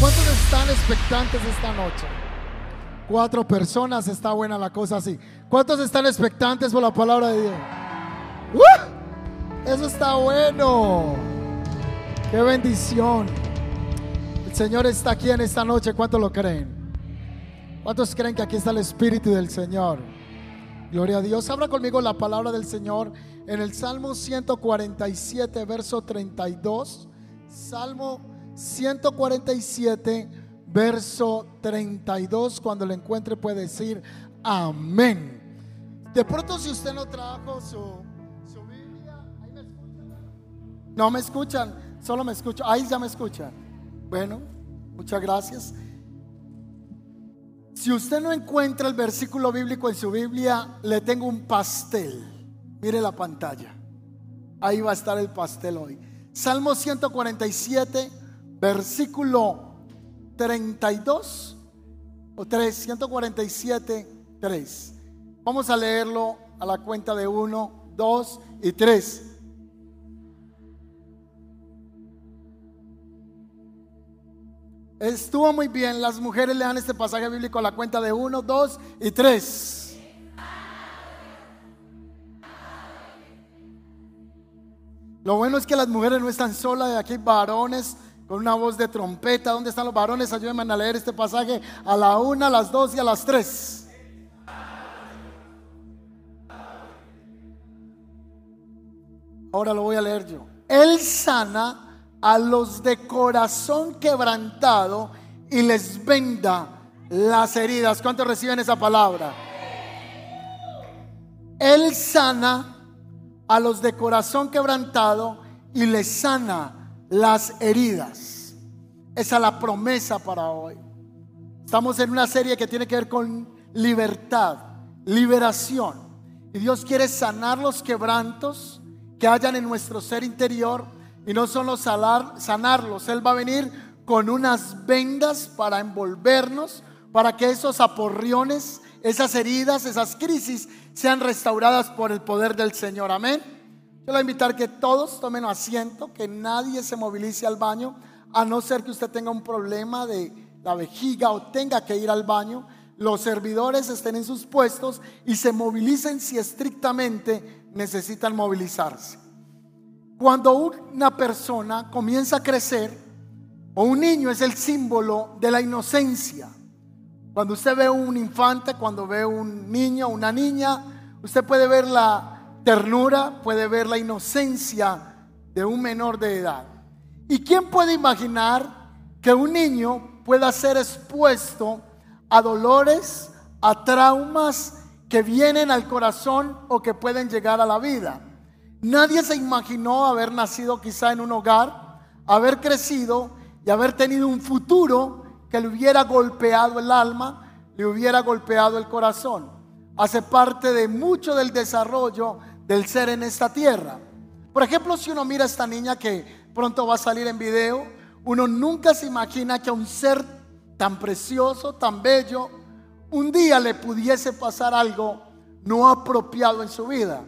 ¿Cuántos están expectantes esta noche? Cuatro personas, está buena la cosa así. ¿Cuántos están expectantes por la palabra de Dios? ¡Uh! Eso está bueno. Qué bendición. El Señor está aquí en esta noche. ¿Cuántos lo creen? ¿Cuántos creen que aquí está el Espíritu del Señor? Gloria a Dios. Abra conmigo la palabra del Señor en el Salmo 147, verso 32. Salmo 147, verso 32. Cuando lo encuentre puede decir amén. De pronto si usted no trajo su, No me escuchan, solo me escuchan. Ahí ya me escuchan. Bueno, muchas gracias. Si usted no encuentra el versículo bíblico en su Biblia, le tengo un pastel. Mire la pantalla. Ahí va a estar el pastel hoy. Salmo 147, versículo 32 o 3, 147, 3. Vamos a leerlo a la cuenta de 1, 2 y 3. Estuvo muy bien. Las mujeres lean este pasaje bíblico a la cuenta de 1, 2 y 3. Lo bueno es que las mujeres no están solas, aquí varones con una voz de trompeta. ¿Dónde están los varones? Ayúdenme a leer este pasaje a la una, a las dos y a las tres. Ahora lo voy a leer yo. Él sana a los de corazón quebrantado y les venda las heridas. ¿Cuántos reciben esa palabra? Él sana a los de corazón quebrantado y les sana las heridas. Esa es la promesa para hoy. Estamos en una serie que tiene que ver con libertad, liberación. Y Dios quiere sanar los quebrantos que hayan en nuestro ser interior y no solo sanar, sanarlos. Él va a venir con unas vendas para envolvernos, para que esos aporriones, esas heridas, esas crisis sean restauradas por el poder del Señor. Amén. Yo le voy a invitar que todos tomen asiento, que nadie se movilice al baño, a no ser que usted tenga un problema de la vejiga o tenga que ir al baño. Los servidores estén en sus puestos y se movilicen si estrictamente necesitan movilizarse. Cuando una persona comienza a crecer, o un niño es el símbolo de la inocencia. Cuando usted ve un infante, cuando ve un niño, una niña, usted puede ver la ternura, puede ver la inocencia de un menor de edad. ¿Y quién puede imaginar que un niño pueda ser expuesto a dolores, a traumas que vienen al corazón o que pueden llegar a la vida? Nadie se imaginó haber nacido quizá en un hogar, haber crecido y haber tenido un futuro que le hubiera golpeado el alma, le hubiera golpeado el corazón. Hace parte de mucho del desarrollo del ser en esta tierra. Por ejemplo, si uno mira a esta niña que pronto va a salir en video, uno nunca se imagina que a un ser tan precioso, tan bello, un día le pudiese pasar algo no apropiado en su vida.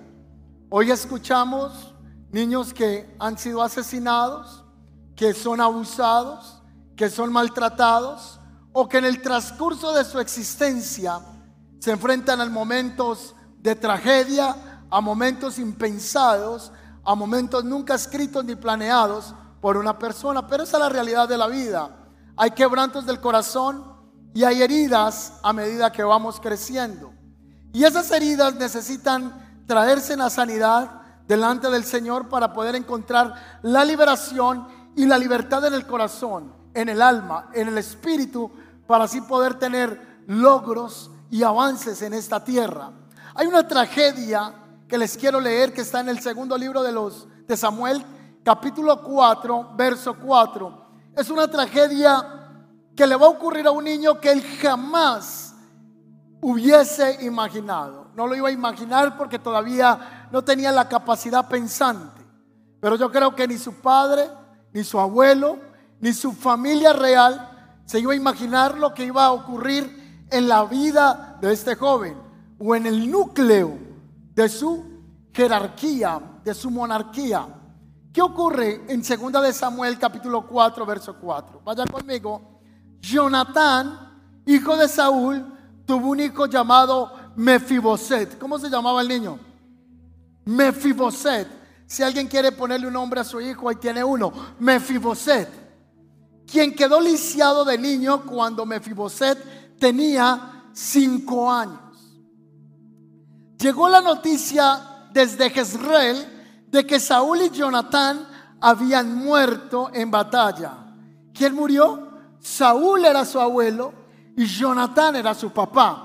Hoy escuchamos niños que han sido asesinados, que son abusados, que son maltratados o que en el transcurso de su existencia se enfrentan a momentos de tragedia, a momentos impensados, a momentos nunca escritos ni planeados por una persona. Pero esa es la realidad de la vida. Hay quebrantos del corazón y hay heridas a medida que vamos creciendo. Y esas heridas necesitan traerse en la sanidad delante del Señor para poder encontrar la liberación y la libertad en el corazón, en el alma, en el espíritu, para así poder tener logros y avances en esta tierra. Hay una tragedia que les quiero leer que está en el segundo libro de los de Samuel, capítulo 4, verso 4. Es una tragedia que le va a ocurrir a un niño que él jamás hubiese imaginado. No lo iba a imaginar porque todavía no tenía la capacidad pensante. Pero yo creo que ni su padre, ni su abuelo, ni su familia real se iba a imaginar lo que iba a ocurrir en la vida de este joven o en el núcleo de su jerarquía, de su monarquía. ¿Qué ocurre en 2 de Samuel capítulo 4, verso 4? Vaya conmigo. Jonatán, hijo de Saúl, tuvo un hijo llamado Mefiboset. ¿Cómo se llamaba el niño? Mefiboset. Si alguien quiere ponerle un nombre a su hijo, ahí tiene uno. Mefiboset. Quien quedó lisiado de niño cuando Mefiboset tenía cinco años. Llegó la noticia desde Jezreel de que Saúl y Jonatán habían muerto en batalla. ¿Quién murió? Saúl era su abuelo y Jonatán era su papá.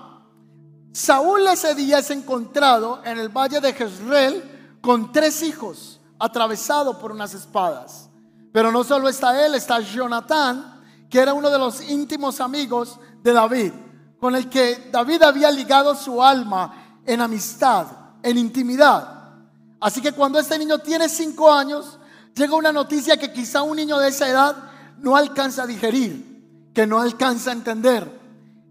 Saúl ese día es encontrado en el valle de Jezreel con tres hijos, atravesado por unas espadas. Pero no solo está él, está Jonatán, que era uno de los íntimos amigos de David, con el que David había ligado su alma en amistad, en intimidad. Así que cuando este niño tiene cinco años, llega una noticia que quizá un niño de esa edad no alcanza a digerir, que no alcanza a entender.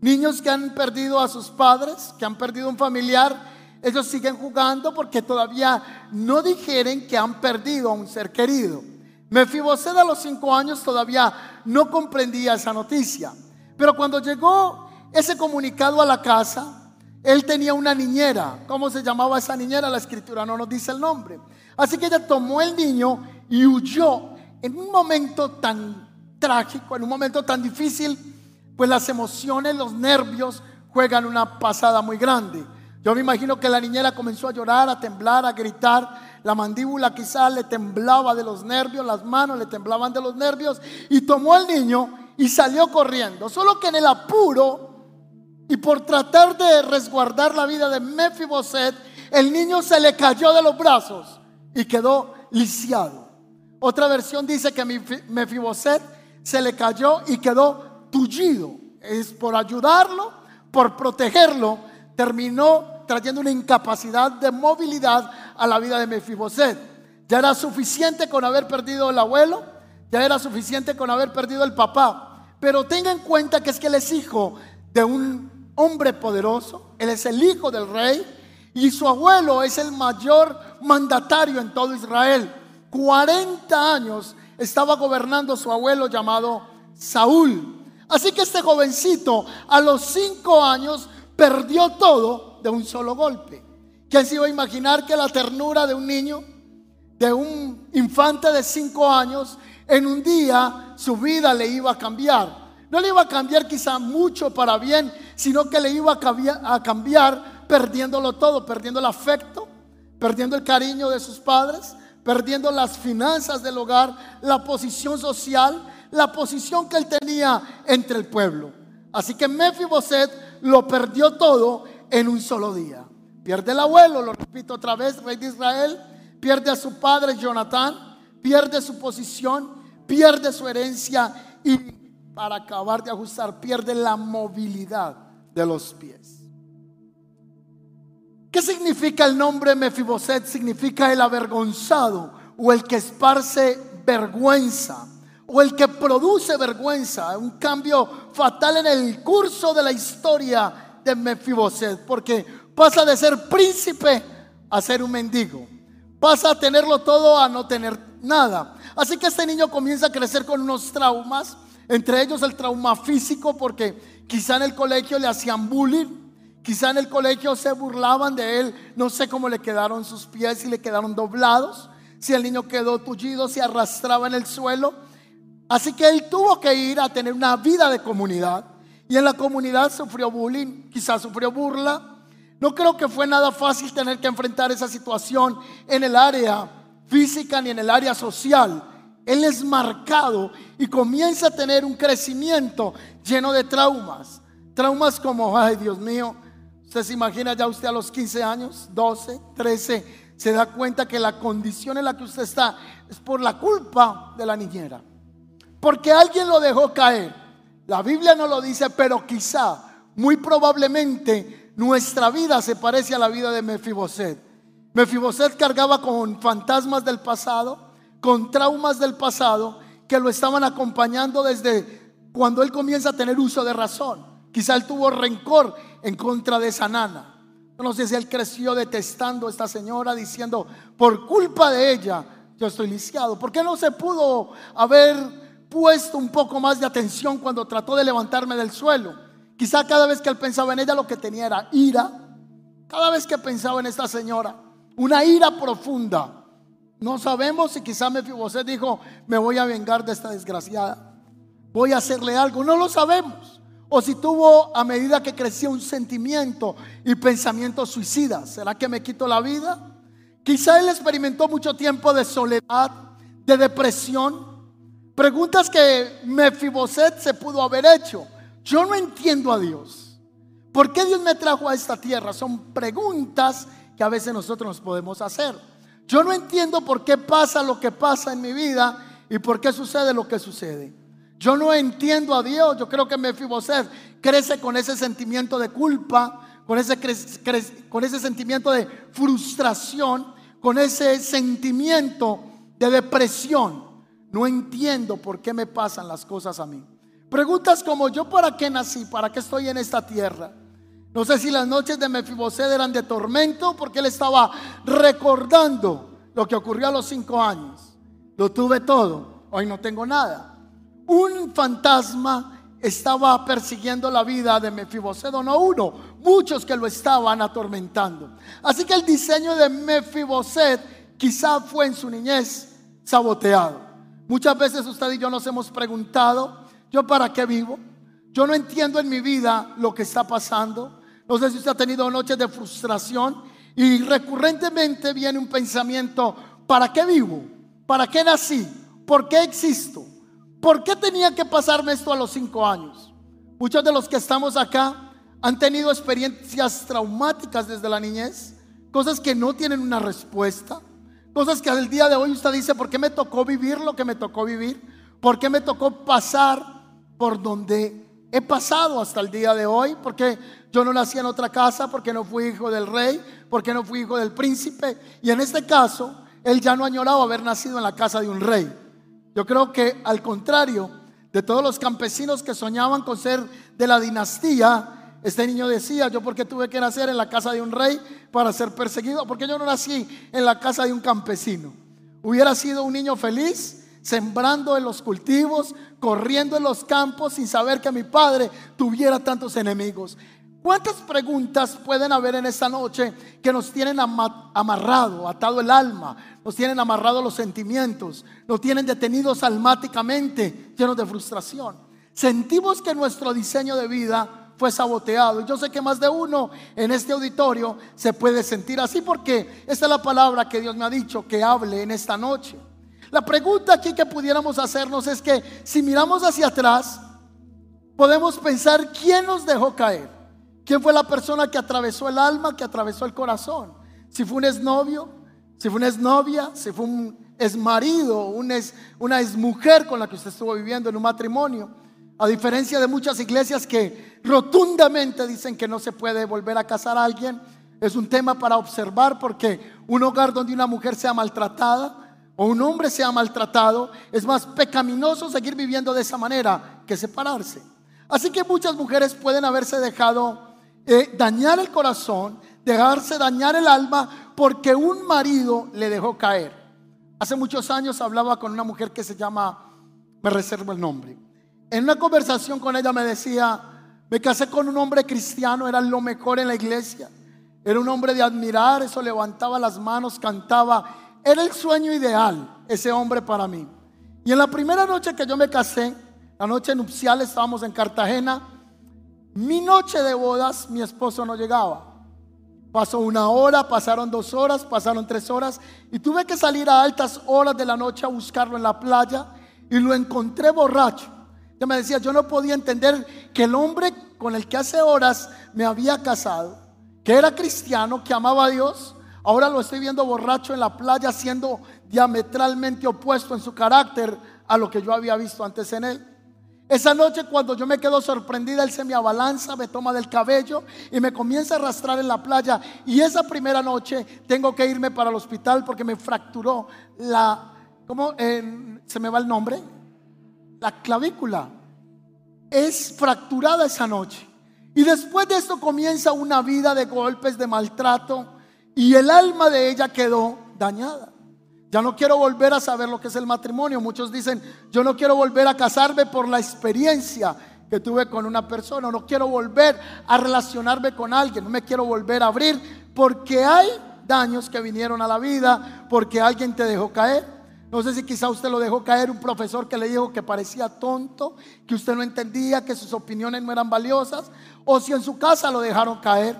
Niños que han perdido a sus padres, que han perdido un familiar, ellos siguen jugando porque todavía no digieren que han perdido a un ser querido. Mefiboset a los cinco años todavía no comprendía esa noticia. Pero cuando llegó ese comunicado a la casa, él tenía una niñera. ¿Cómo se llamaba esa niñera? La escritura no nos dice el nombre. Así que ella tomó el niño y huyó en un momento tan trágico, en un momento tan difícil pues las emociones, los nervios juegan una pasada muy grande. Yo me imagino que la niñera comenzó a llorar, a temblar, a gritar. La mandíbula quizás le temblaba de los nervios, las manos le temblaban de los nervios y tomó al niño y salió corriendo. Solo que en el apuro y por tratar de resguardar la vida de Mefiboset, el niño se le cayó de los brazos y quedó lisiado. Otra versión dice que Mefiboset se le cayó y quedó tullido. Es por ayudarlo, por protegerlo, terminó trayendo una incapacidad de movilidad a la vida de Mefiboset. Ya era suficiente con haber perdido el abuelo, ya era suficiente con haber perdido el papá. Pero tenga en cuenta que es que él es hijo de un hombre poderoso, él es el hijo del rey y su abuelo es el mayor mandatario en todo Israel. 40 años estaba gobernando su abuelo llamado Saúl. Así que este jovencito a los cinco años perdió todo de un solo golpe. ¿Quién se iba a imaginar que la ternura de un niño, de un infante de cinco años, en un día su vida le iba a cambiar? No le iba a cambiar quizá mucho para bien, sino que le iba a cambiar, a cambiar perdiéndolo todo, perdiendo el afecto, perdiendo el cariño de sus padres, perdiendo las finanzas del hogar, la posición social, la posición que él tenía entre el pueblo. Así que Mefiboset lo perdió todo en un solo día. Pierde el abuelo, lo repito otra vez, rey de Israel, pierde a su padre Jonatán, pierde su posición, pierde su herencia y para acabar de ajustar, pierde la movilidad de los pies. ¿Qué significa el nombre Mefiboset? Significa el avergonzado o el que esparce vergüenza o el que produce vergüenza, un cambio fatal en el curso de la historia de Mefiboset, porque pasa de ser príncipe a ser un mendigo, pasa a tenerlo todo a no tener nada. Así que este niño comienza a crecer con unos traumas, entre ellos el trauma físico, porque quizá en el colegio le hacían bullying, quizá en el colegio se burlaban de él, no sé cómo le quedaron sus pies, si le quedaron doblados, si el niño quedó tullido, si arrastraba en el suelo. Así que él tuvo que ir a tener una vida de comunidad. Y en la comunidad sufrió bullying, quizás sufrió burla. No creo que fue nada fácil tener que enfrentar esa situación en el área física ni en el área social. Él es marcado y comienza a tener un crecimiento lleno de traumas. Traumas como, ay Dios mío, usted se imagina ya usted a los 15 años, 12, 13, se da cuenta que la condición en la que usted está es por la culpa de la niñera. Porque alguien lo dejó caer. La Biblia no lo dice, pero quizá, muy probablemente, nuestra vida se parece a la vida de Mefiboset. Mefiboset cargaba con fantasmas del pasado, con traumas del pasado que lo estaban acompañando desde cuando él comienza a tener uso de razón. Quizá él tuvo rencor en contra de esa nana. No sé si él creció detestando a esta señora, diciendo, por culpa de ella, yo estoy lisiado. ¿Por qué no se pudo haber puesto un poco más de atención cuando trató de levantarme del suelo? Quizá cada vez que él pensaba en ella lo que tenía era ira. Cada vez que pensaba en esta señora, una ira profunda. No sabemos si quizá Mefiboset dijo, me voy a vengar de esta desgraciada. Voy a hacerle algo. No lo sabemos o si tuvo a medida que crecía un sentimiento y pensamiento suicida. ¿Será que me quito la vida? Quizá él experimentó mucho tiempo de soledad, de depresión. Preguntas que Mefiboset se pudo haber hecho. Yo no entiendo a Dios. ¿Por qué Dios me trajo a esta tierra? Son preguntas que a veces nosotros nos podemos hacer. Yo no entiendo por qué pasa lo que pasa en mi vida y por qué sucede lo que sucede. Yo no entiendo a Dios. Yo creo que Mefiboset crece con ese sentimiento de culpa, con ese, con ese sentimiento de frustración, con ese sentimiento de depresión. No entiendo por qué me pasan las cosas a mí. Preguntas como yo para qué nací, para qué estoy en esta tierra. No sé si las noches de Mefiboset eran de tormento porque él estaba recordando lo que ocurrió a los cinco años. Lo tuve todo, hoy no tengo nada un fantasma estaba persiguiendo la vida de Mefiboset, no uno, muchos que lo estaban atormentando. Así que el diseño de Mefiboset quizá fue en su niñez saboteado. Muchas veces usted y yo nos hemos preguntado, ¿yo para qué vivo? Yo no entiendo en mi vida lo que está pasando. No sé si usted ha tenido noches de frustración y recurrentemente viene un pensamiento, ¿para qué vivo? ¿Para qué nací? ¿Por qué existo? ¿Por qué tenía que pasarme esto a los cinco años? Muchos de los que estamos acá han tenido experiencias traumáticas desde la niñez, cosas que no tienen una respuesta, cosas que al día de hoy usted dice, ¿por qué me tocó vivir lo que me tocó vivir? ¿Por qué me tocó pasar por donde he pasado hasta el día de hoy? Porque yo no nací en otra casa, porque no fui hijo del rey, porque no fui hijo del príncipe. Y en este caso, él ya no añoraba haber nacido en la casa de un rey. Yo creo que al contrario de todos los campesinos que soñaban con ser de la dinastía, este niño decía, yo porque tuve que nacer en la casa de un rey para ser perseguido, porque yo no nací en la casa de un campesino. Hubiera sido un niño feliz, sembrando en los cultivos, corriendo en los campos sin saber que mi padre tuviera tantos enemigos. ¿Cuántas preguntas pueden haber en esta noche que nos tienen amarrado, atado el alma, nos tienen amarrado los sentimientos, nos tienen detenidos almáticamente, llenos de frustración? Sentimos que nuestro diseño de vida fue saboteado. Yo sé que más de uno en este auditorio se puede sentir así porque esta es la palabra que Dios me ha dicho que hable en esta noche. La pregunta aquí que pudiéramos hacernos es que si miramos hacia atrás, podemos pensar quién nos dejó caer. ¿Quién fue la persona que atravesó el alma, que atravesó el corazón? Si fue un exnovio, si fue una exnovia, si fue un exmarido, un una exmujer con la que usted estuvo viviendo en un matrimonio. A diferencia de muchas iglesias que rotundamente dicen que no se puede volver a casar a alguien, es un tema para observar porque un hogar donde una mujer sea maltratada o un hombre sea maltratado, es más pecaminoso seguir viviendo de esa manera que separarse. Así que muchas mujeres pueden haberse dejado eh, dañar el corazón, dejarse dañar el alma porque un marido le dejó caer. Hace muchos años hablaba con una mujer que se llama, me reservo el nombre. En una conversación con ella me decía, me casé con un hombre cristiano, era lo mejor en la iglesia. Era un hombre de admirar, eso levantaba las manos, cantaba. Era el sueño ideal, ese hombre para mí. Y en la primera noche que yo me casé, la noche nupcial, estábamos en Cartagena, mi noche de bodas, mi esposo no llegaba. Pasó una hora, pasaron dos horas, pasaron tres horas y tuve que salir a altas horas de la noche a buscarlo en la playa y lo encontré borracho. Yo me decía, yo no podía entender que el hombre con el que hace horas me había casado, que era cristiano, que amaba a Dios, ahora lo estoy viendo borracho en la playa, siendo diametralmente opuesto en su carácter a lo que yo había visto antes en él. Esa noche cuando yo me quedo sorprendida, él se me abalanza, me toma del cabello y me comienza a arrastrar en la playa. Y esa primera noche tengo que irme para el hospital porque me fracturó la, ¿cómo se me va el nombre? La clavícula. Es fracturada esa noche. Y después de esto comienza una vida de golpes, de maltrato. Y el alma de ella quedó dañada. Ya no quiero volver a saber lo que es el matrimonio. Muchos dicen, yo no quiero volver a casarme por la experiencia que tuve con una persona. No quiero volver a relacionarme con alguien. No me quiero volver a abrir porque hay daños que vinieron a la vida, porque alguien te dejó caer. No sé si quizá usted lo dejó caer un profesor que le dijo que parecía tonto, que usted no entendía, que sus opiniones no eran valiosas, o si en su casa lo dejaron caer.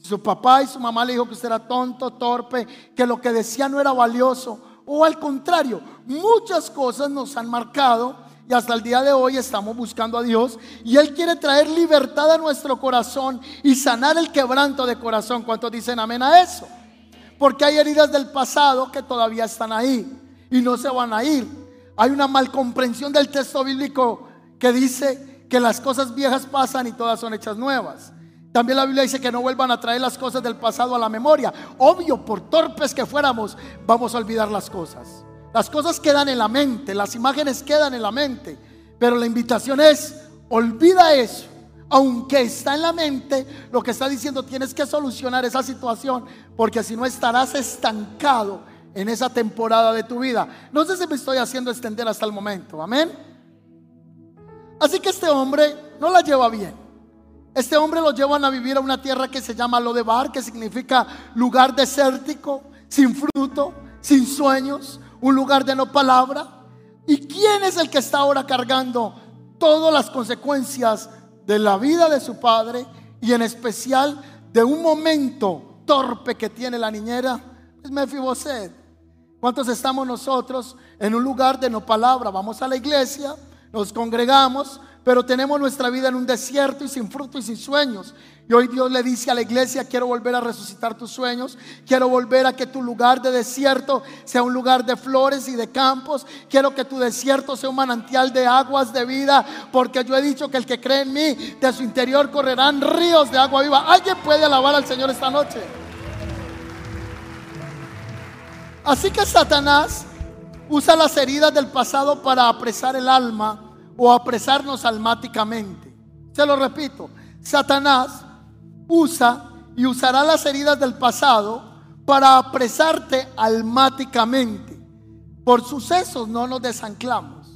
Su papá y su mamá le dijo que usted era tonto, torpe, que lo que decía no era valioso, o al contrario, muchas cosas nos han marcado y hasta el día de hoy estamos buscando a Dios y Él quiere traer libertad a nuestro corazón y sanar el quebranto de corazón. ¿Cuántos dicen amén a eso? Porque hay heridas del pasado que todavía están ahí y no se van a ir. Hay una malcomprensión del texto bíblico que dice que las cosas viejas pasan y todas son hechas nuevas. También la Biblia dice que no vuelvan a traer las cosas del pasado a la memoria. Obvio, por torpes que fuéramos, vamos a olvidar las cosas. Las cosas quedan en la mente, las imágenes quedan en la mente. Pero la invitación es, olvida eso. Aunque está en la mente, lo que está diciendo tienes que solucionar esa situación, porque si no estarás estancado en esa temporada de tu vida. No sé si me estoy haciendo extender hasta el momento, amén. Así que este hombre no la lleva bien. Este hombre lo llevan a vivir a una tierra que se llama Lodebar, que significa lugar desértico, sin fruto, sin sueños, un lugar de no palabra. ¿Y quién es el que está ahora cargando todas las consecuencias de la vida de su padre y en especial de un momento torpe que tiene la niñera? Es Mefiboset. ¿Cuántos estamos nosotros en un lugar de no palabra? Vamos a la iglesia, nos congregamos, pero tenemos nuestra vida en un desierto y sin fruto y sin sueños. Y hoy Dios le dice a la iglesia, quiero volver a resucitar tus sueños, quiero volver a que tu lugar de desierto sea un lugar de flores y de campos, quiero que tu desierto sea un manantial de aguas de vida, porque yo he dicho que el que cree en mí, de su interior correrán ríos de agua viva. ¿Alguien puede alabar al Señor esta noche? Así que Satanás usa las heridas del pasado para apresar el alma o apresarnos almáticamente. Se lo repito, Satanás usa y usará las heridas del pasado para apresarte almáticamente. Por sucesos no nos desanclamos.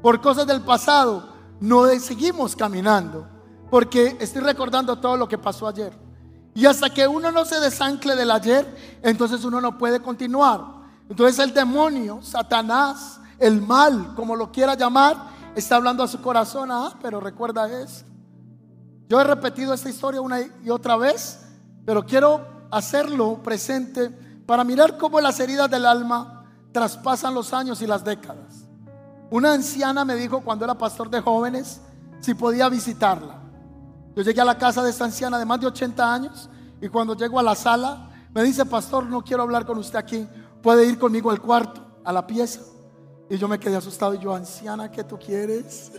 Por cosas del pasado no seguimos caminando. Porque estoy recordando todo lo que pasó ayer. Y hasta que uno no se desancle del ayer, entonces uno no puede continuar. Entonces el demonio, Satanás, el mal, como lo quiera llamar, está hablando a su corazón, ah, pero recuerda esto. Yo he repetido esta historia una y otra vez, pero quiero hacerlo presente para mirar cómo las heridas del alma traspasan los años y las décadas. Una anciana me dijo cuando era pastor de jóvenes si podía visitarla. Yo llegué a la casa de esta anciana de más de 80 años y cuando llego a la sala me dice, pastor, no quiero hablar con usted aquí, puede ir conmigo al cuarto, a la pieza. Y yo me quedé asustado y yo, anciana, ¿qué tú quieres?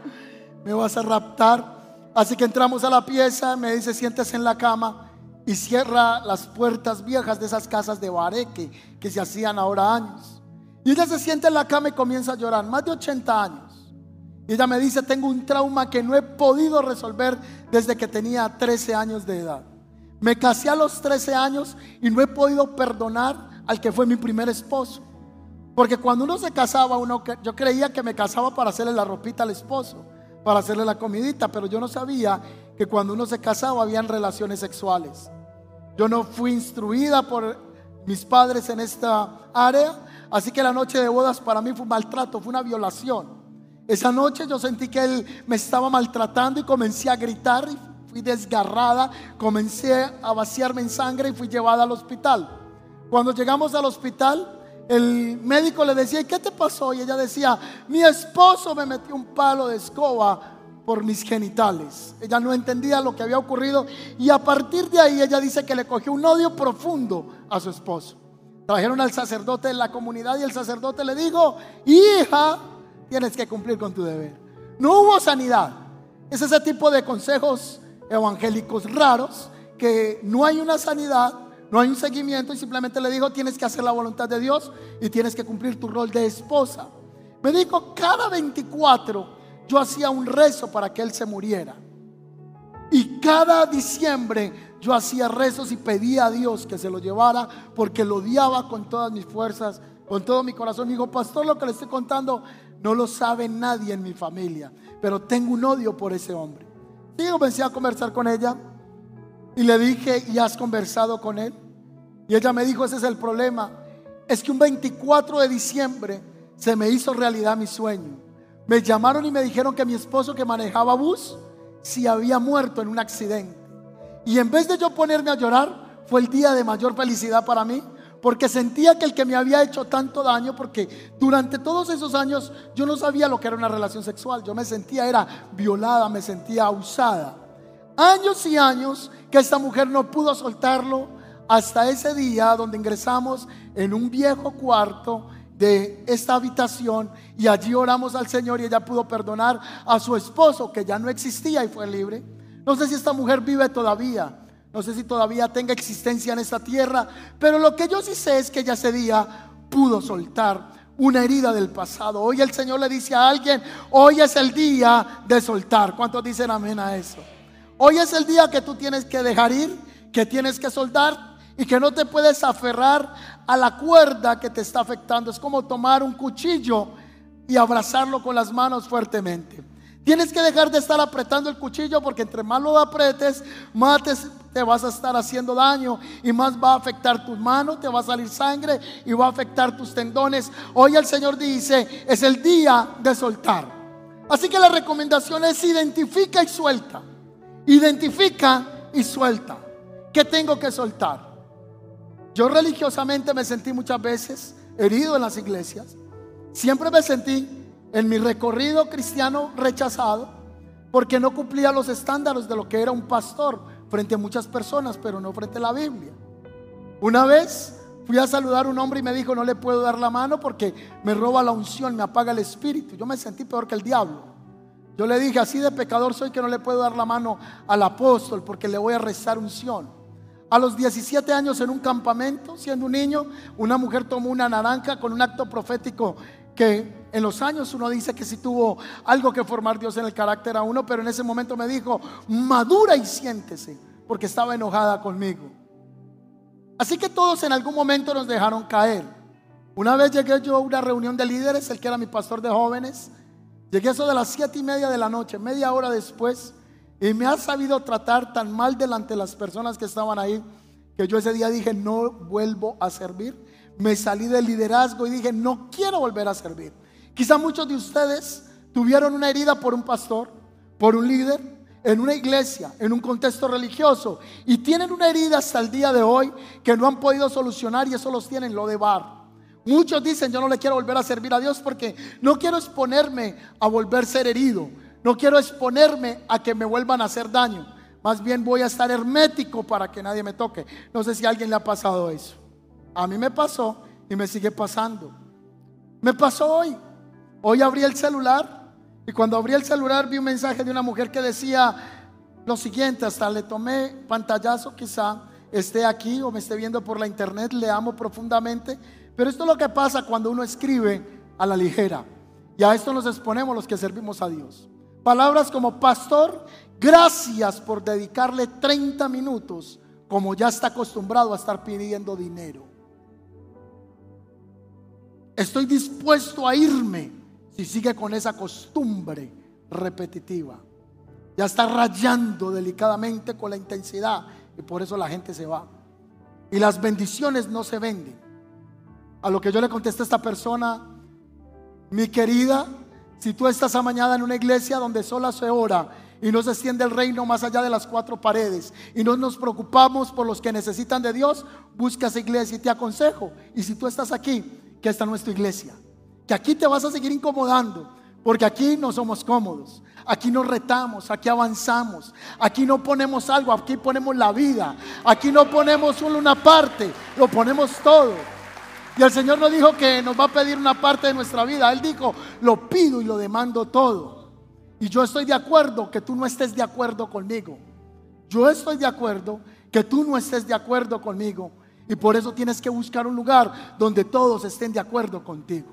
¿Me vas a raptar? Así que entramos a la pieza, me dice, siéntese en la cama y cierra las puertas viejas de esas casas de bareque que se hacían ahora años. Y ella se sienta en la cama y comienza a llorar, más de 80 años. Y ella me dice, tengo un trauma que no he podido resolver desde que tenía 13 años de edad. Me casé a los 13 años y no he podido perdonar al que fue mi primer esposo. Porque cuando uno se casaba, uno, yo creía que me casaba para hacerle la ropita al esposo, para hacerle la comidita, pero yo no sabía que cuando uno se casaba habían relaciones sexuales. Yo no fui instruida por mis padres en esta área, así que la noche de bodas para mí fue un maltrato, fue una violación. Esa noche yo sentí que él me estaba maltratando y comencé a gritar y fui desgarrada, comencé a vaciarme en sangre y fui llevada al hospital. Cuando llegamos al hospital, el médico le decía, ¿y qué te pasó? Y ella decía, mi esposo me metió un palo de escoba por mis genitales. Ella no entendía lo que había ocurrido y a partir de ahí ella dice que le cogió un odio profundo a su esposo. Trajeron al sacerdote de la comunidad y el sacerdote le dijo, hija, tienes que cumplir con tu deber. No hubo sanidad. Es ese tipo de consejos evangélicos raros que no hay una sanidad, no hay un seguimiento y simplemente le dijo tienes que hacer la voluntad de Dios y tienes que cumplir tu rol de esposa. Me dijo, cada 24 yo hacía un rezo para que él se muriera. Y cada diciembre yo hacía rezos y pedía a Dios que se lo llevara porque lo odiaba con todas mis fuerzas, con todo mi corazón. dijo, pastor, lo que le estoy contando no lo sabe nadie en mi familia, pero tengo un odio por ese hombre. Y comencé a conversar con ella y le dije, ¿y has conversado con él? Y ella me dijo, ese es el problema. Es que un 24 de diciembre se me hizo realidad mi sueño. Me llamaron y me dijeron que mi esposo que manejaba bus se había muerto en un accidente. Y en vez de yo ponerme a llorar, fue el día de mayor felicidad para mí, porque sentía que el que me había hecho tanto daño, porque durante todos esos años yo no sabía lo que era una relación sexual, yo me sentía, era violada, me sentía usada. Años y años que esta mujer no pudo soltarlo hasta ese día donde ingresamos en un viejo cuarto de esta habitación y allí oramos al Señor y ella pudo perdonar a su esposo que ya no existía y fue libre. No sé si esta mujer vive todavía, no sé si todavía tenga existencia en esta tierra, pero lo que yo sí sé es que ella ese día pudo soltar una herida del pasado. Hoy el Señor le dice a alguien, hoy es el día de soltar. ¿Cuántos dicen amén a eso? Hoy es el día que tú tienes que dejar ir, que tienes que soltar y que no te puedes aferrar a la cuerda que te está afectando. Es como tomar un cuchillo y abrazarlo con las manos fuertemente. Tienes que dejar de estar apretando el cuchillo porque entre más lo apretes, más te, vas a estar haciendo daño y más va a afectar tus manos, te va a salir sangre y va a afectar tus tendones. Hoy el Señor dice, es el día de soltar. Así que la recomendación es identifica y suelta. Identifica y suelta. ¿Qué tengo que soltar? Yo religiosamente me sentí muchas veces herido en las iglesias. Siempre me sentí en mi recorrido cristiano rechazado porque no cumplía los estándares de lo que era un pastor frente a muchas personas, pero no frente a la Biblia. Una vez fui a saludar a un hombre y me dijo, no le puedo dar la mano porque me roba la unción, me apaga el espíritu. Yo me sentí peor que el diablo. Yo le dije, así de pecador soy que no le puedo dar la mano al apóstol porque le voy a rezar unción. A los 17 años en un campamento, siendo un niño, una mujer tomó una naranja con un acto profético que en los años uno dice que sí tuvo algo que formar Dios en el carácter a uno, pero en ese momento me dijo, madura y siéntese, porque estaba enojada conmigo. Así que todos en algún momento nos dejaron caer. Una vez llegué yo a una reunión de líderes, el que era mi pastor de jóvenes, llegué a eso de las siete y media de la noche, media hora después, y me ha sabido tratar tan mal delante de las personas que estaban ahí que yo ese día dije, no vuelvo a servir. Me salí del liderazgo y dije, no quiero volver a servir. Quizá muchos de ustedes tuvieron una herida por un pastor, por un líder, en una iglesia, en un contexto religioso, y tienen una herida hasta el día de hoy que no han podido solucionar y eso los tienen lo de bar. Muchos dicen, yo no le quiero volver a servir a Dios porque no quiero exponerme a volver a ser herido. No quiero exponerme a que me vuelvan a hacer daño. Más bien voy a estar hermético para que nadie me toque. No sé si a alguien le ha pasado eso. A mí me pasó y me sigue pasando. Me pasó hoy. Hoy abrí el celular y cuando abrí el celular vi un mensaje de una mujer que decía lo siguiente, hasta le tomé pantallazo, quizá esté aquí o me esté viendo por la internet, le amo profundamente, pero esto es lo que pasa cuando uno escribe a la ligera. Y a esto nos exponemos los que servimos a Dios. Palabras como, pastor, gracias por dedicarle 30 minutos, como ya está acostumbrado a estar pidiendo dinero. Estoy dispuesto a irme si sigue con esa costumbre repetitiva. Ya está rayando delicadamente con la intensidad y por eso la gente se va. Y las bendiciones no se venden. A lo que yo le contesté a esta persona, mi querida, si tú estás amañada en una iglesia donde solo se ora y no se extiende el reino más allá de las cuatro paredes y no nos preocupamos por los que necesitan de Dios, busca esa iglesia y te aconsejo. Y si tú estás aquí, que esta no es tu iglesia, que aquí te vas a seguir incomodando, porque aquí no somos cómodos. Aquí nos retamos, aquí avanzamos, aquí no ponemos algo, aquí ponemos la vida, aquí no ponemos solo una parte, lo ponemos todo. Y el Señor no dijo que nos va a pedir una parte de nuestra vida. Él dijo, lo pido y lo demando todo. Y yo estoy de acuerdo que tú no estés de acuerdo conmigo. Yo estoy de acuerdo que tú no estés de acuerdo conmigo. Y por eso tienes que buscar un lugar donde todos estén de acuerdo contigo.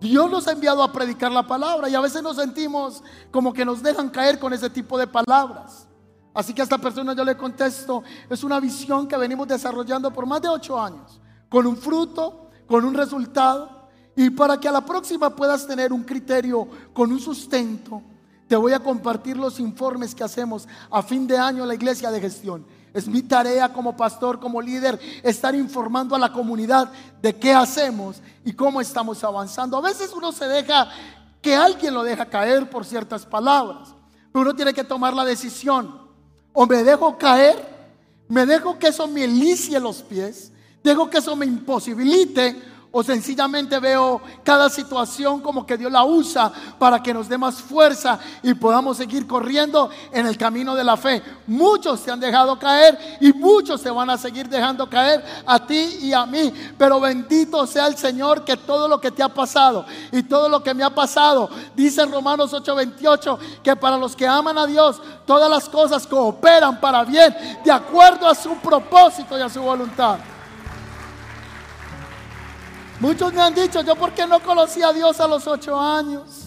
Dios nos ha enviado a predicar la palabra y a veces nos sentimos como que nos dejan caer con ese tipo de palabras. Así que a esta persona yo le contesto, es una visión que venimos desarrollando por más de ocho años, con un fruto, con un resultado. Y para que a la próxima puedas tener un criterio con un sustento, te voy a compartir los informes que hacemos a fin de año en la iglesia de gestión. Es mi tarea como pastor, como líder, estar informando a la comunidad de qué hacemos y cómo estamos avanzando. A veces uno se deja que alguien lo deja caer por ciertas palabras, pero uno tiene que tomar la decisión. O me dejo caer, me dejo que eso me elicie los pies, dejo que eso me imposibilite o sencillamente veo cada situación como que Dios la usa para que nos dé más fuerza y podamos seguir corriendo en el camino de la fe. Muchos se han dejado caer y muchos se van a seguir dejando caer a ti y a mí. Pero bendito sea el Señor que todo lo que te ha pasado y todo lo que me ha pasado, dice Romanos 8:28, que para los que aman a Dios, todas las cosas cooperan para bien, de acuerdo a su propósito y a su voluntad. Muchos me han dicho, yo porque no conocí a Dios a los ocho años,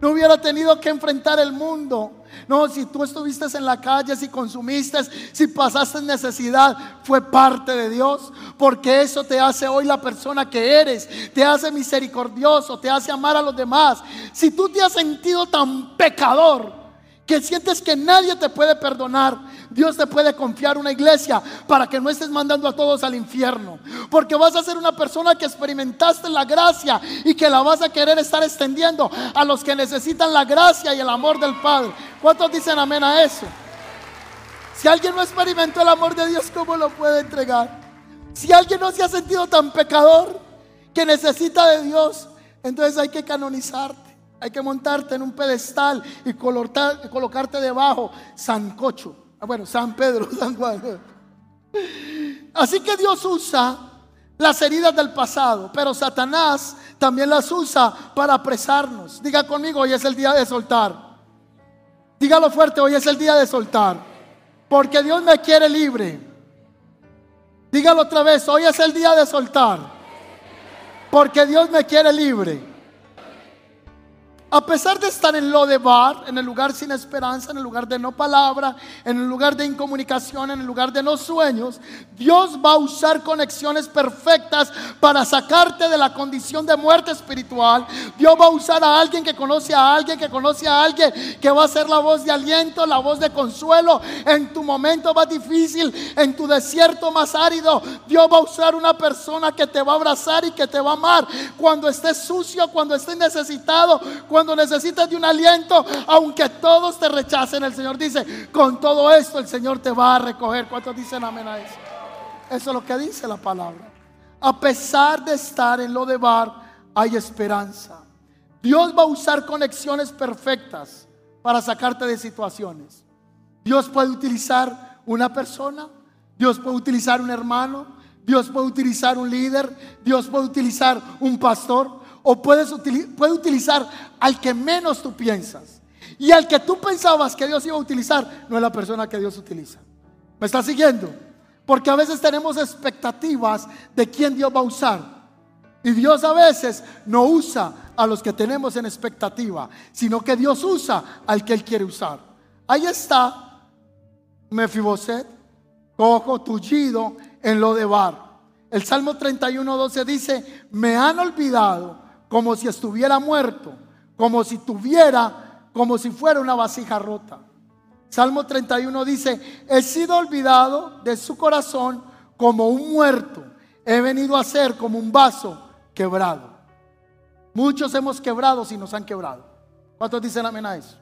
no hubiera tenido que enfrentar el mundo. No, si tú estuviste en la calle, si consumiste, si pasaste necesidad, fue parte de Dios. Porque eso te hace hoy la persona que eres. Te hace misericordioso, te hace amar a los demás. Si tú te has sentido tan pecador que sientes que nadie te puede perdonar, Dios te puede confiar una iglesia para que no estés mandando a todos al infierno. Porque vas a ser una persona que experimentaste la gracia y que la vas a querer estar extendiendo a los que necesitan la gracia y el amor del Padre. ¿Cuántos dicen amén a eso? Si alguien no experimentó el amor de Dios, ¿cómo lo puede entregar? Si alguien no se ha sentido tan pecador que necesita de Dios, entonces hay que canonizarte. Hay que montarte en un pedestal y colocarte debajo, sancocho. Ah, bueno, San Pedro, San Juan. Así que Dios usa las heridas del pasado, pero Satanás también las usa para apresarnos. Diga conmigo, hoy es el día de soltar. Dígalo fuerte, hoy es el día de soltar. Porque Dios me quiere libre. Dígalo otra vez, hoy es el día de soltar. Porque Dios me quiere libre. A pesar de estar en lo de bar, en el lugar sin esperanza, en el lugar de no palabra, en el lugar de incomunicación, en el lugar de no sueños, Dios va a usar conexiones perfectas para sacarte de la condición de muerte espiritual. Dios va a usar a alguien que conoce a alguien, que conoce a alguien, que va a ser la voz de aliento, la voz de consuelo en tu momento más difícil, en tu desierto más árido. Dios va a usar una persona que te va a abrazar y que te va a amar cuando estés sucio, cuando estés necesitado, cuando cuando necesitas de un aliento, aunque todos te rechacen, el Señor dice, con todo esto el Señor te va a recoger. ¿Cuántos dicen amén a eso? Eso es lo que dice la palabra. A pesar de estar en lo de bar, hay esperanza. Dios va a usar conexiones perfectas para sacarte de situaciones. Dios puede utilizar una persona, Dios puede utilizar un hermano, Dios puede utilizar un líder, Dios puede utilizar un pastor, o puedes puede utilizar al que menos tú piensas. Y al que tú pensabas que Dios iba a utilizar, no es la persona que Dios utiliza. ¿Me está siguiendo? Porque a veces tenemos expectativas de quién Dios va a usar. Y Dios a veces no usa a los que tenemos en expectativa, sino que Dios usa al que Él quiere usar. Ahí está Mefiboset, cojo, tullido en lo de bar. El Salmo 31, 12 dice, me han olvidado como si estuviera muerto, como si tuviera, como si fuera una vasija rota. Salmo 31 dice, he sido olvidado de su corazón como un muerto, he venido a ser como un vaso quebrado. Muchos hemos quebrado si nos han quebrado. ¿Cuántos dicen amén a eso?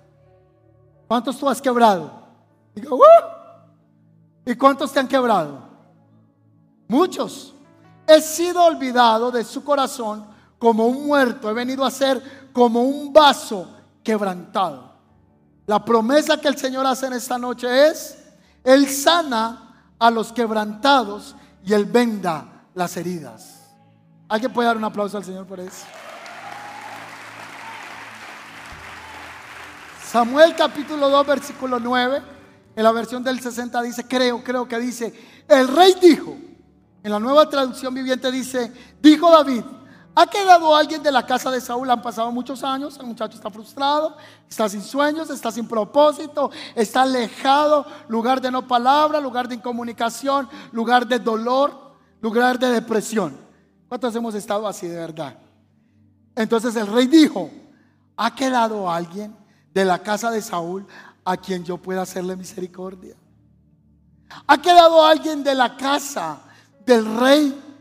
¿Cuántos tú has quebrado? ¿Y cuántos te han quebrado? Muchos. He sido olvidado de su corazón como un muerto, he venido a ser como un vaso quebrantado. La promesa que el Señor hace en esta noche es, Él sana a los quebrantados y Él venda las heridas. ¿Alguien puede dar un aplauso al Señor por eso? Samuel capítulo 2, versículo 9, en la versión del 60 dice, creo, creo que dice, el rey dijo, en la nueva traducción viviente dice, dijo David, ¿ha quedado alguien de la casa de Saúl? Han pasado muchos años, el muchacho está frustrado, está sin sueños, está sin propósito, está alejado, lugar de no palabra, lugar de incomunicación, lugar de dolor, lugar de depresión. ¿Cuántos hemos estado así de verdad? Entonces el rey dijo, ¿ha quedado alguien de la casa de Saúl a quien yo pueda hacerle misericordia? ¿Ha quedado alguien de la casa del rey,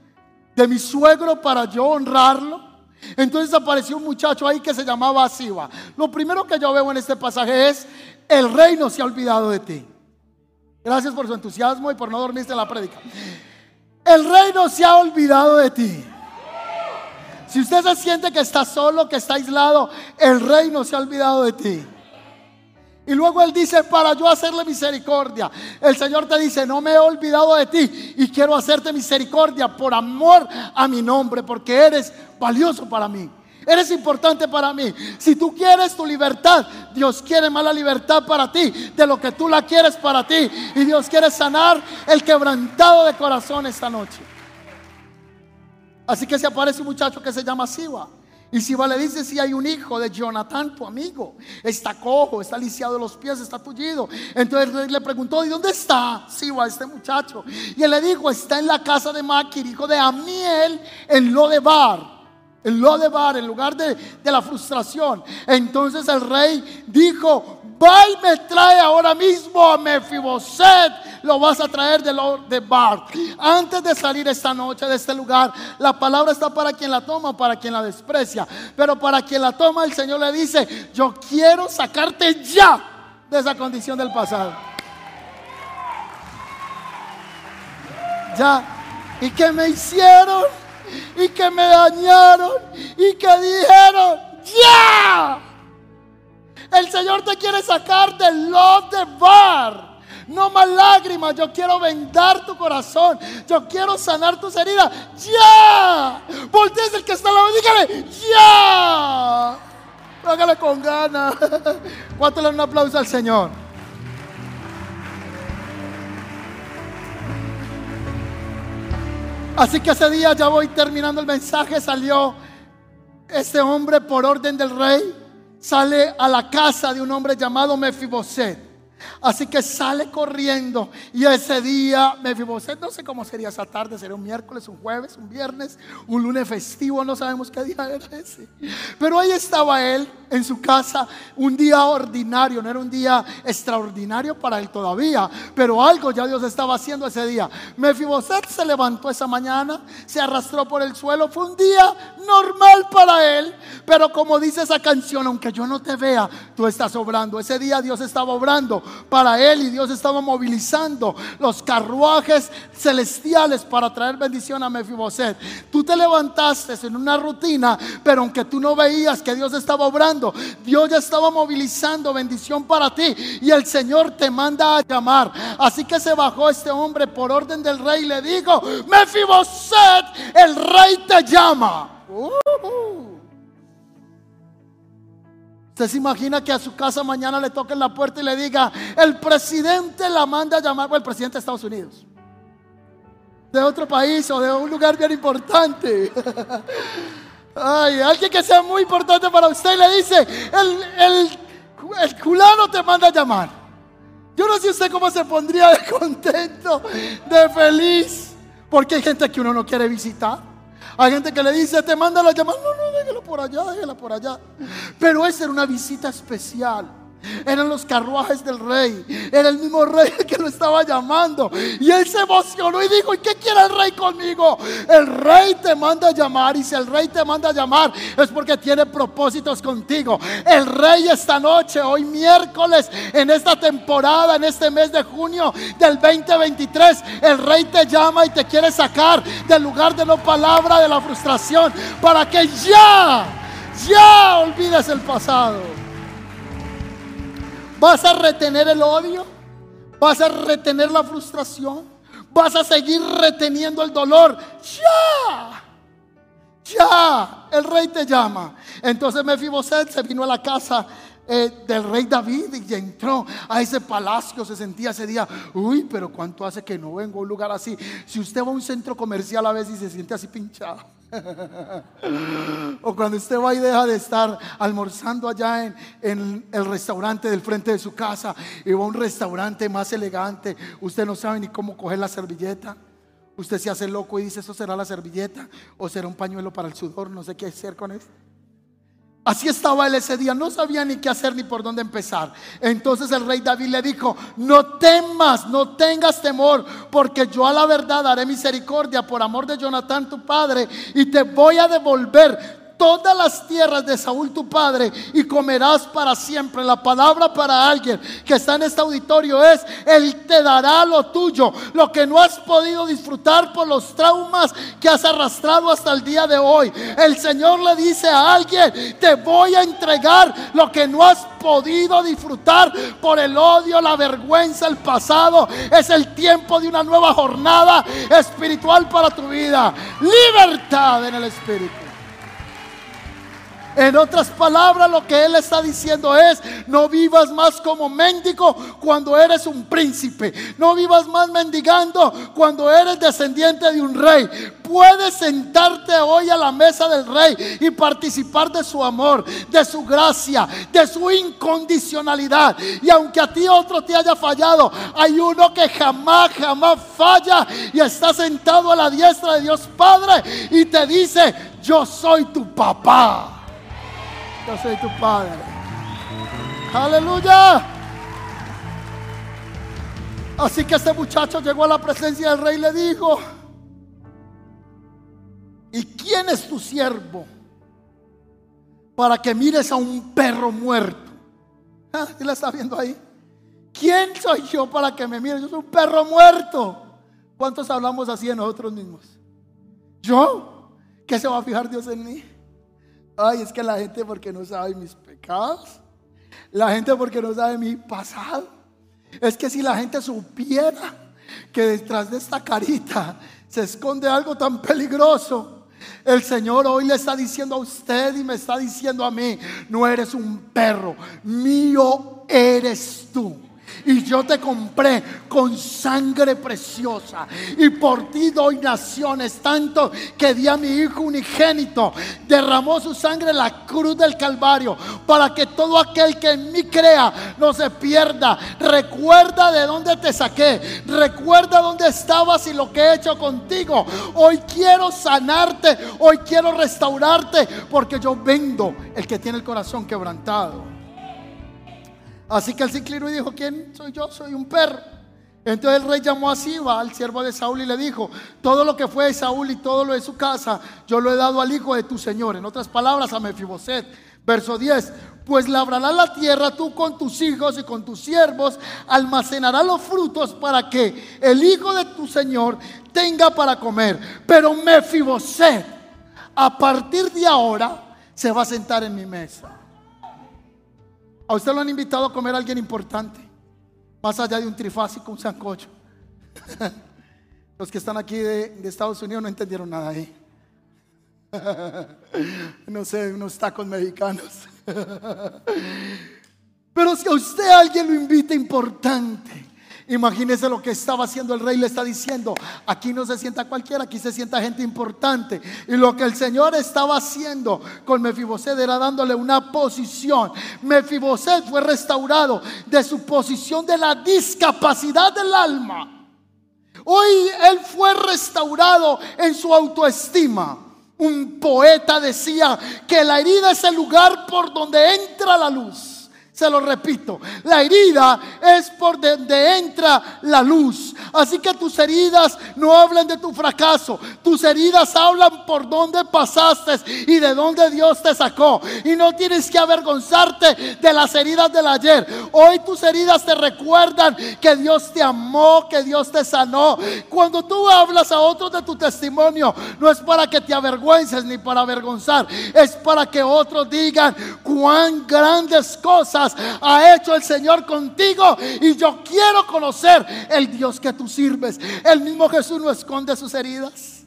de mi suegro, para yo honrarlo? Entonces apareció un muchacho ahí que se llamaba Asiba. Lo primero que yo veo en este pasaje es, el rey no se ha olvidado de ti. Gracias por su entusiasmo y por no dormirse en la prédica. El rey no se ha olvidado de ti. Si usted se siente que está solo, que está aislado, el rey no se ha olvidado de ti. Y luego él dice, para yo hacerle misericordia. El Señor te dice, no me he olvidado de ti y quiero hacerte misericordia por amor a mi nombre, porque eres valioso para mí. Eres importante para mí. Si tú quieres tu libertad, Dios quiere más la libertad para ti de lo que tú la quieres para ti. Y Dios quiere sanar el quebrantado de corazón esta noche. Así que se aparece un muchacho que se llama Siba. Y Siba le dice, si hay un hijo de Jonathan, tu amigo, está cojo, está lisiado de los pies, está tullido. Entonces le preguntó, ¿y dónde está Siba, este muchacho? Y él le dijo, está en la casa de Maquir, hijo de Amiel, en Lodebar. En Lodebar, en lugar de, de la frustración. Entonces el rey dijo, va y me trae ahora mismo a Mefiboset. Lo vas a traer de, de Bar. Antes de salir esta noche de este lugar, la palabra está para quien la toma, para quien la desprecia. Pero para quien la toma, el Señor le dice: Yo quiero sacarte ya de esa condición del pasado. Ya. ¿Y que me hicieron? ¿Y que me dañaron? ¿Y que dijeron? ¡Ya! El Señor te quiere sacar del love de bar. No más lágrimas, yo quiero vendar tu corazón. Yo quiero sanar tus heridas. ¡Ya! Voltees el que está al lado, dígale, ¡ya! Hágale con ganas. ¿Cuánto le dan un aplauso al Señor? Así que ese día ya voy terminando el mensaje. Salió este hombre por orden del rey sale a la casa de un hombre llamado Mefiboset. Así que sale corriendo y ese día Mefiboset, no sé cómo sería esa tarde, sería un miércoles, un jueves, un viernes, un lunes festivo, no sabemos qué día era ese. Pero ahí estaba él en su casa, un día ordinario, no era un día extraordinario para él todavía, pero algo ya Dios estaba haciendo ese día. Mefiboset se levantó esa mañana, se arrastró por el suelo, fue un día normal para él, pero como dice esa canción, aunque yo no te vea, tú estás obrando. Ese día Dios estaba obrando para él y Dios estaba movilizando los carruajes celestiales para traer bendición a Mefiboset. Tú te levantaste en una rutina, pero aunque tú no veías que Dios estaba obrando, Dios ya estaba movilizando bendición para ti y el Señor te manda a llamar. Así que se bajó este hombre por orden del rey y le dijo, Mefiboset, el rey te llama. Uh-huh. Usted se imagina que a su casa mañana le toquen la puerta y le diga, el presidente la manda a llamar, o el presidente de Estados Unidos, de otro país o de un lugar bien importante. Ay, alguien que sea muy importante para usted y le dice, el, el, el culano te manda a llamar. Yo no sé usted cómo se pondría de contento, de feliz, porque hay gente que uno no quiere visitar. Hay gente que le dice, te manda la llamada. No, no, déjela por allá, déjela por allá. Pero esa era una visita especial. Eran los carruajes del rey. Era el mismo rey que lo estaba llamando. Y él se emocionó y dijo, ¿y qué quiere el rey conmigo? El rey te manda a llamar. Y si el rey te manda a llamar es porque tiene propósitos contigo. El rey esta noche, hoy miércoles, en esta temporada, en este mes de junio del 2023, el rey te llama y te quiere sacar del lugar de no palabra, de la frustración, para que ya, ya olvides el pasado. ¿Vas a retener el odio? ¿Vas a retener la frustración? ¿Vas a seguir reteniendo el dolor? Ya. Ya, el rey te llama. Entonces Mefiboset se vino a la casa eh, del rey David y entró a ese palacio, se sentía ese día, uy, pero ¿cuánto hace que no vengo a un lugar así? Si usted va a un centro comercial a veces y se siente así pinchado. o cuando usted va y deja de estar almorzando allá en, en, el restaurante del frente de su casa y va a un restaurante más elegante, usted no sabe ni cómo coger la servilleta. Usted se hace loco y dice, ¿eso será la servilleta o será un pañuelo para el sudor? No sé qué hacer con eso. Así estaba él ese día, no sabía ni qué hacer ni por dónde empezar. Entonces el rey David le dijo, no temas, no tengas temor, porque yo a la verdad haré misericordia por amor de Jonatán tu padre y te voy a devolver todas las tierras de Saúl tu padre y comerás para siempre. La palabra para alguien que está en este auditorio es, Él te dará lo tuyo, lo que no has podido disfrutar por los traumas que has arrastrado hasta el día de hoy. El Señor le dice a alguien, te voy a entregar lo que no has podido disfrutar por el odio, la vergüenza, el pasado. Es el tiempo de una nueva jornada espiritual para tu vida. Libertad en el Espíritu. En otras palabras, lo que él está diciendo es, no vivas más como mendigo cuando eres un príncipe. No vivas más mendigando cuando eres descendiente de un rey. Puedes sentarte hoy a la mesa del rey y participar de su amor, de su gracia, de su incondicionalidad. Y aunque a ti otro te haya fallado, hay uno que jamás, jamás falla y está sentado a la diestra de Dios Padre y te dice, yo soy tu papá yo soy tu Padre. Aleluya. Así que este muchacho llegó a la presencia del rey y le dijo, ¿y quién es tu siervo para que mires a un perro muerto? ¿Ah? ¿Quién la está viendo ahí? ¿Quién soy yo para que me mires? Yo soy un perro muerto. ¿Cuántos hablamos así de nosotros mismos? ¿Yo? ¿Qué se va a fijar Dios en mí? Ay, es que la gente porque no sabe mis pecados. La gente porque no sabe mi pasado. Es que si la gente supiera que detrás de esta carita se esconde algo tan peligroso. El Señor hoy le está diciendo a usted y me está diciendo a mí, no eres un perro, mío eres tú. Y yo te compré con sangre preciosa. Y por ti doy naciones. Tanto que di a mi hijo unigénito. Derramó su sangre en la cruz del Calvario. Para que todo aquel que en mí crea no se pierda. Recuerda de dónde te saqué. Recuerda dónde estabas y lo que he hecho contigo. Hoy quiero sanarte. Hoy quiero restaurarte. Porque yo vendo el que tiene el corazón quebrantado. Así que el y dijo, ¿quién soy yo? Soy un perro. Entonces el rey llamó a Siba, al siervo de Saúl, y le dijo, todo lo que fue de Saúl y todo lo de su casa, yo lo he dado al hijo de tu señor. En otras palabras, a Mefiboset. Verso 10, pues labrará la tierra tú con tus hijos y con tus siervos, almacenará los frutos para que el hijo de tu señor tenga para comer. Pero Mefiboset, a partir de ahora, se va a sentar en mi mesa. A usted lo han invitado a comer a alguien importante, más allá de un trifásico, un sancocho. Los que están aquí de, Estados Unidos no entendieron nada ahí. no sé, unos tacos mexicanos. Pero si a usted alguien lo invita importante, Imagínese lo que estaba haciendo el rey, le está diciendo, aquí no se sienta cualquiera, aquí se sienta gente importante. Y lo que el Señor estaba haciendo con Mefiboset era dándole una posición. Mefiboset fue restaurado de su posición de la discapacidad del alma. Hoy él fue restaurado en su autoestima. Un poeta decía que la herida es el lugar por donde entra la luz. Se lo repito, la herida es por donde entra la luz. Así que tus heridas no hablan de tu fracaso. Tus heridas hablan por donde pasaste y de dónde Dios te sacó. Y no tienes que avergonzarte de las heridas del ayer. Hoy tus heridas te recuerdan que Dios te amó, que Dios te sanó. Cuando tú hablas a otros de tu testimonio, no es para que te avergüences ni para avergonzar. Es para que otros digan cuán grandes cosas ha hecho el Señor contigo. Y yo quiero conocer el Dios que tú sirves. El mismo Jesús no esconde sus heridas.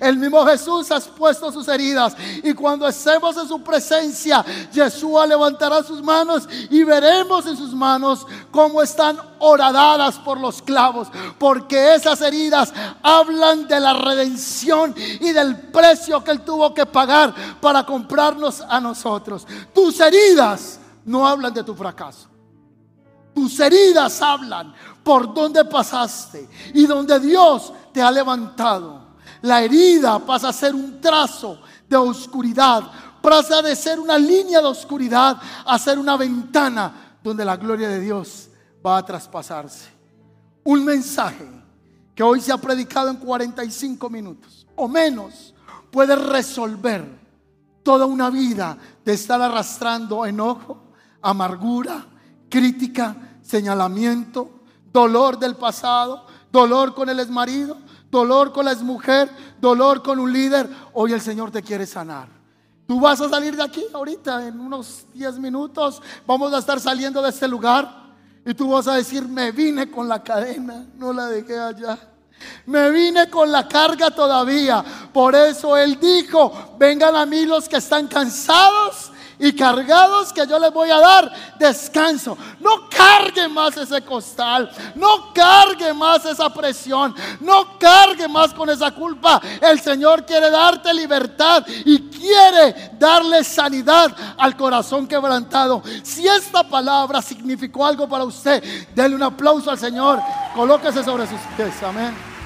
El mismo Jesús ha expuesto sus heridas. Y cuando estemos en su presencia, Jesús levantará sus manos y veremos en sus manos cómo están horadadas por los clavos. Porque esas heridas hablan de la redención y del precio que Él tuvo que pagar para comprarnos a nosotros. Tus heridas no hablan de tu fracaso. Tus heridas hablan por donde pasaste y donde Dios te ha levantado. La herida pasa a ser un trazo de oscuridad, pasa de ser una línea de oscuridad a ser una ventana donde la gloria de Dios va a traspasarse. Un mensaje que hoy se ha predicado en 45 minutos o menos puede resolver toda una vida de estar arrastrando enojo, amargura, crítica, señalamiento, dolor del pasado, dolor con el exmarido, dolor con la exmujer, dolor con un líder. Hoy el Señor te quiere sanar. Tú vas a salir de aquí ahorita, en unos 10 minutos. Vamos a estar saliendo de este lugar. Y tú vas a decir, me vine con la cadena, no la dejé allá. Me vine con la carga todavía. Por eso Él dijo, vengan a mí los que están cansados y cargados que yo les voy a dar descanso. No cargue más ese costal, no cargue más esa presión, no cargue más con esa culpa. El Señor quiere darte libertad y quiere darle sanidad al corazón quebrantado. Si esta palabra significó algo para usted, denle un aplauso al Señor. Colóquese sobre sus pies. Amén.